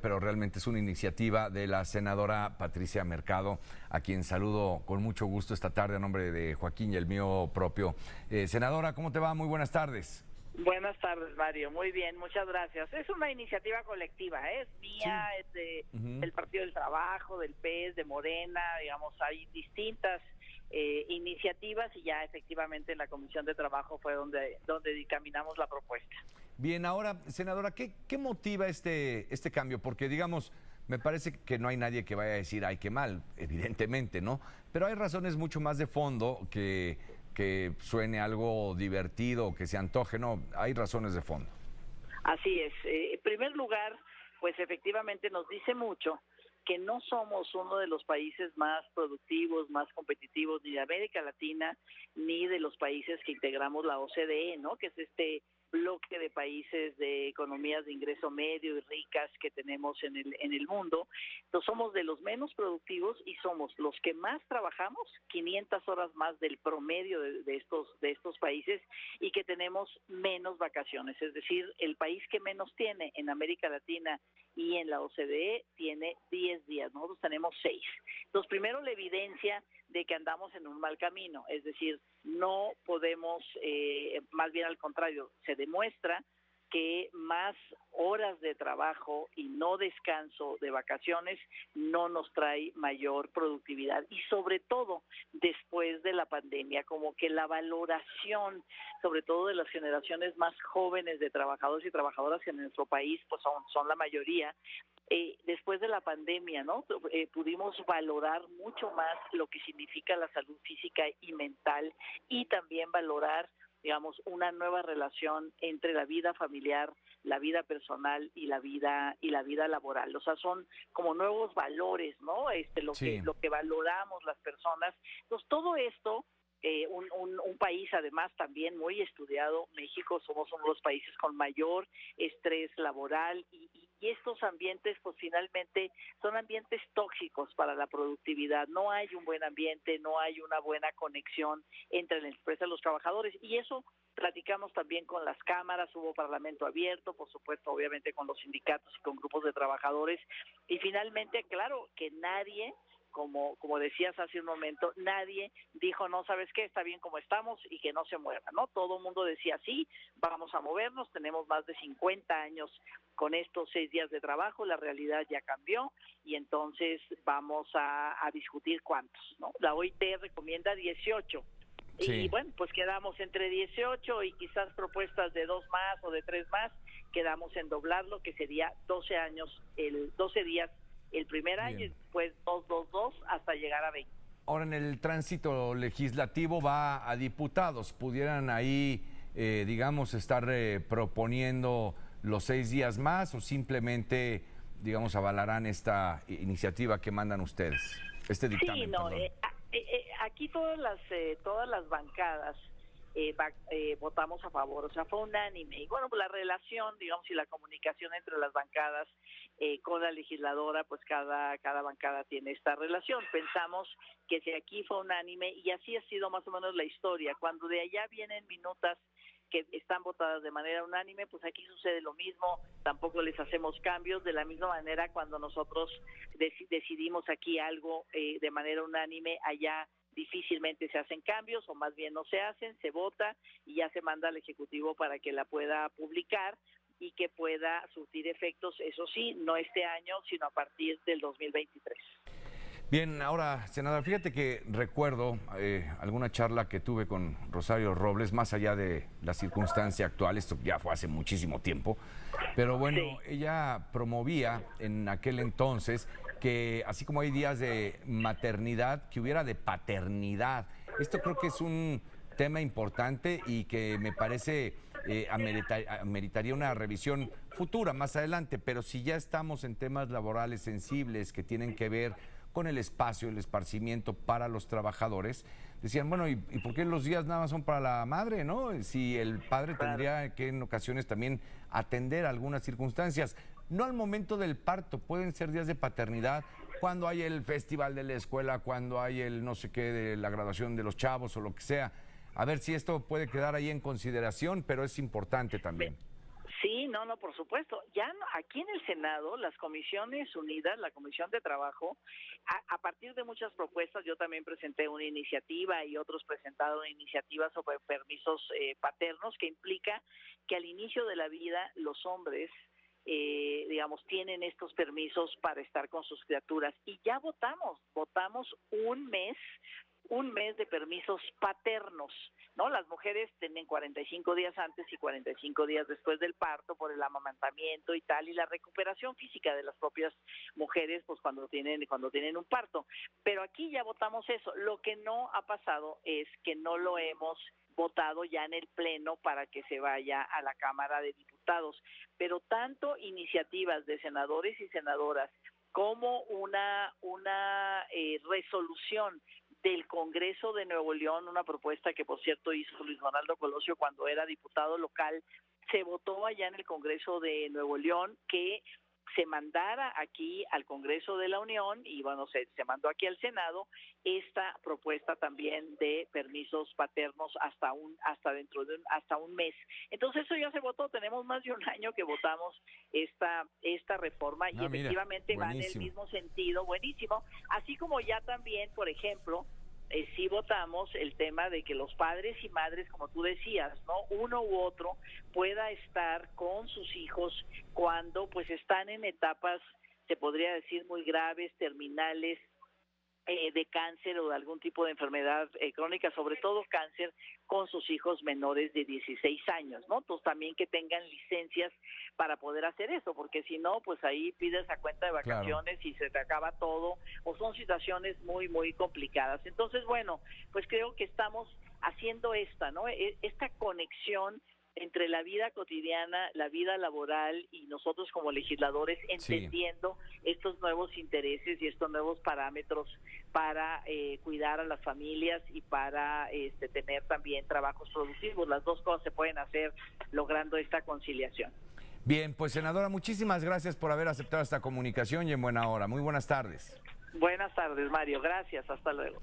pero realmente es una iniciativa de la senadora Patricia Mercado, a quien saludo con mucho gusto esta tarde a nombre de Joaquín y el mío propio. Eh, senadora, ¿cómo te va? Muy buenas tardes. Buenas tardes, Mario. Muy bien, muchas gracias. Es una iniciativa colectiva, ¿eh? es mía, es de, del Partido del Trabajo, del PES, de Morena, digamos, hay distintas eh, iniciativas y ya efectivamente en la Comisión de Trabajo fue donde, donde dictaminamos la propuesta. Bien, ahora, senadora, ¿qué, qué motiva este, este cambio? Porque, digamos, me parece que no hay nadie que vaya a decir, ay, qué mal, evidentemente, ¿no? Pero hay razones mucho más de fondo que, que suene algo divertido, que se antoje, no, hay razones de fondo. Así es. Eh, en primer lugar, pues efectivamente nos dice mucho que no somos uno de los países más productivos, más competitivos ni de América Latina, ni de los países que integramos la OCDE, ¿no? Que es este bloque de países de economías de ingreso medio y ricas que tenemos en el, en el mundo. Entonces somos de los menos productivos y somos los que más trabajamos, 500 horas más del promedio de, estos, de estos países y que tenemos menos vacaciones. Es decir, el país que menos tiene en América Latina y en la OCDE tiene 10 días, nosotros tenemos 6. Entonces, primero la evidencia de que andamos en un mal camino, es decir, no podemos, eh, más bien al contrario, se demuestra que más horas de trabajo y no descanso de vacaciones no nos trae mayor productividad. Y sobre todo después de la pandemia, como que la valoración, sobre todo de las generaciones más jóvenes de trabajadores y trabajadoras en nuestro país, pues son, son la mayoría, eh, después de la pandemia, ¿no? Eh, pudimos valorar mucho más lo que significa la salud física y mental y también valorar digamos, una nueva relación entre la vida familiar, la vida personal y la vida y la vida laboral. O sea, son como nuevos valores, ¿no? Este lo que lo que valoramos las personas. Entonces, todo esto eh, un, un, país además también muy estudiado, México somos uno de los países con mayor estrés laboral y, y, estos ambientes pues finalmente son ambientes tóxicos para la productividad, no hay un buen ambiente, no hay una buena conexión entre la empresa y los trabajadores. Y eso platicamos también con las cámaras, hubo parlamento abierto, por supuesto obviamente con los sindicatos y con grupos de trabajadores. Y finalmente claro que nadie como, como decías hace un momento, nadie dijo, no, ¿sabes qué? Está bien como estamos y que no se mueva, ¿no? Todo el mundo decía, sí, vamos a movernos, tenemos más de 50 años con estos seis días de trabajo, la realidad ya cambió y entonces vamos a, discutir cuántos, ¿no? La OIT recomienda 18. Y bueno, pues quedamos entre 18 y quizás propuestas de dos más o de tres más, quedamos en doblarlo, que sería 12 años, el 12 días el primer año y después 222 hasta llegar a 20. Ahora, en el tránsito legislativo va a diputados. ¿Pudieran ahí, eh, digamos, estar eh, proponiendo los seis días más o simplemente, digamos, avalarán esta iniciativa que mandan ustedes? Este dictamen. Sí, no, eh, aquí todas las, todas las bancadas eh, eh, votamos a favor, o sea, fue unánime. Y bueno, pues la relación, digamos, y la comunicación entre las bancadas eh, con la legisladora, pues cada, cada bancada tiene esta relación. Pensamos que si aquí fue unánime, y así ha sido más o menos la historia, cuando de allá vienen minutas que están votadas de manera unánime, pues aquí sucede lo mismo, tampoco les hacemos cambios, de la misma manera cuando nosotros decidimos aquí algo eh, de manera unánime, allá difícilmente se hacen cambios o más bien no se hacen, se vota y ya se manda al Ejecutivo para que la pueda publicar y que pueda surtir efectos, eso sí, no este año, sino a partir del 2023. Bien, ahora, senador, fíjate que recuerdo eh, alguna charla que tuve con Rosario Robles, más allá de la circunstancia actual, esto ya fue hace muchísimo tiempo, pero bueno, ella promovía en aquel entonces que así como hay días de maternidad, que hubiera de paternidad. Esto creo que es un tema importante y que me parece eh, ameritaría una revisión futura más adelante, pero si ya estamos en temas laborales sensibles que tienen que ver con el espacio, el esparcimiento para los trabajadores, decían, bueno, ¿y, por qué los días nada más son para la madre, no? Si el padre tendría que en ocasiones también atender algunas circunstancias, no al momento del parto, pueden ser días de paternidad, cuando hay el festival de la escuela, cuando hay el no sé qué de la graduación de los chavos o lo que sea. A ver si esto puede quedar ahí en consideración, pero es importante también. Sí, no, no, por supuesto. Ya aquí en el Senado, las comisiones unidas, la Comisión de Trabajo, a, partir de muchas propuestas, yo también presenté una iniciativa y otros presentaron una iniciativa sobre permisos eh, paternos que implica que al inicio de la vida los hombres eh, digamos, tienen estos permisos para estar con sus criaturas. Y ya votamos, votamos un mes un mes de permisos paternos, ¿no? Las mujeres tienen 45 días antes y 45 días después del parto por el amamantamiento y tal y la recuperación física de las propias mujeres pues cuando tienen cuando tienen un parto. Pero aquí ya votamos eso. Lo que no ha pasado es que no lo hemos votado ya en el pleno para que se vaya a la Cámara de Diputados, pero tanto iniciativas de senadores y senadoras como una una eh, resolución del Congreso de Nuevo León, una propuesta que por cierto hizo Luis Ronaldo Colosio cuando era diputado local, se votó allá en el Congreso de Nuevo León que se mandara aquí al Congreso de la Unión y bueno, se, se mandó aquí al Senado esta propuesta también de permisos paternos hasta un hasta dentro de un, hasta un mes. Entonces eso ya se votó, tenemos más de un año que votamos esta esta reforma y ah, efectivamente va en el mismo sentido, buenísimo, así como ya también, por ejemplo, eh, sí votamos el tema de que los padres y madres, como tú decías, no uno u otro pueda estar con sus hijos cuando pues están en etapas, se podría decir, muy graves, terminales, eh, de cáncer o de algún tipo de enfermedad eh, crónica, sobre todo cáncer, con sus hijos menores de 16 años, ¿no? Entonces también que tengan licencias para poder hacer eso, porque si no, pues ahí pides a cuenta de vacaciones y se te acaba todo, o son situaciones muy, muy complicadas. Entonces, bueno, pues creo que estamos haciendo esta, ¿no? E, esta conexión entre la vida cotidiana, la vida laboral y nosotros como legisladores entendiendo estos nuevos intereses y estos nuevos parámetros para eh, cuidar a las familias y para este, tener también trabajos productivos. Las dos cosas se pueden hacer logrando esta conciliación. Bien, pues senadora, muchísimas gracias por haber aceptado esta comunicación y en buena hora. Muy buenas tardes. Buenas tardes, Mario. Gracias. Hasta luego.